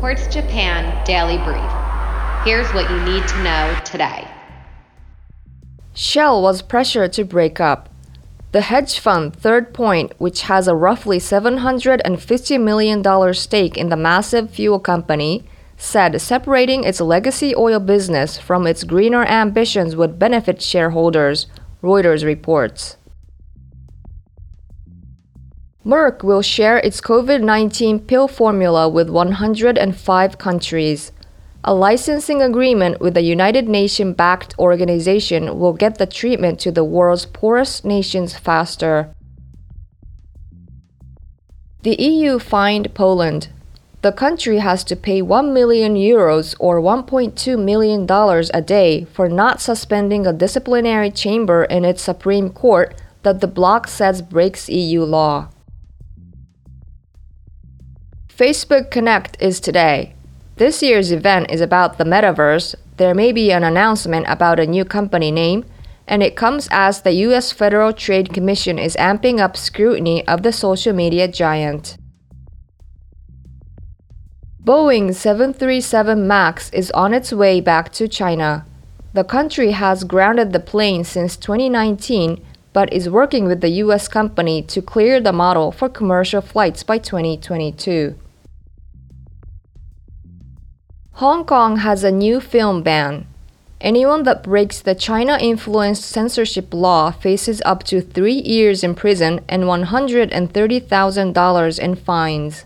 Quartz Japan Daily Brief. Here's what you need to know today. Shell was pressured to break up. The hedge fund Third Point, which has a roughly $750 million stake in the massive fuel company, said separating its legacy oil business from its greener ambitions would benefit shareholders, Reuters reports. Merck will share its COVID 19 pill formula with 105 countries. A licensing agreement with a United Nations backed organization will get the treatment to the world's poorest nations faster. The EU fined Poland. The country has to pay 1 million euros or $1.2 million a day for not suspending a disciplinary chamber in its Supreme Court that the bloc says breaks EU law. Facebook Connect is today. This year's event is about the metaverse. There may be an announcement about a new company name, and it comes as the US Federal Trade Commission is amping up scrutiny of the social media giant. Boeing 737 MAX is on its way back to China. The country has grounded the plane since 2019 but is working with the US company to clear the model for commercial flights by 2022. Hong Kong has a new film ban. Anyone that breaks the China influenced censorship law faces up to three years in prison and $130,000 in fines.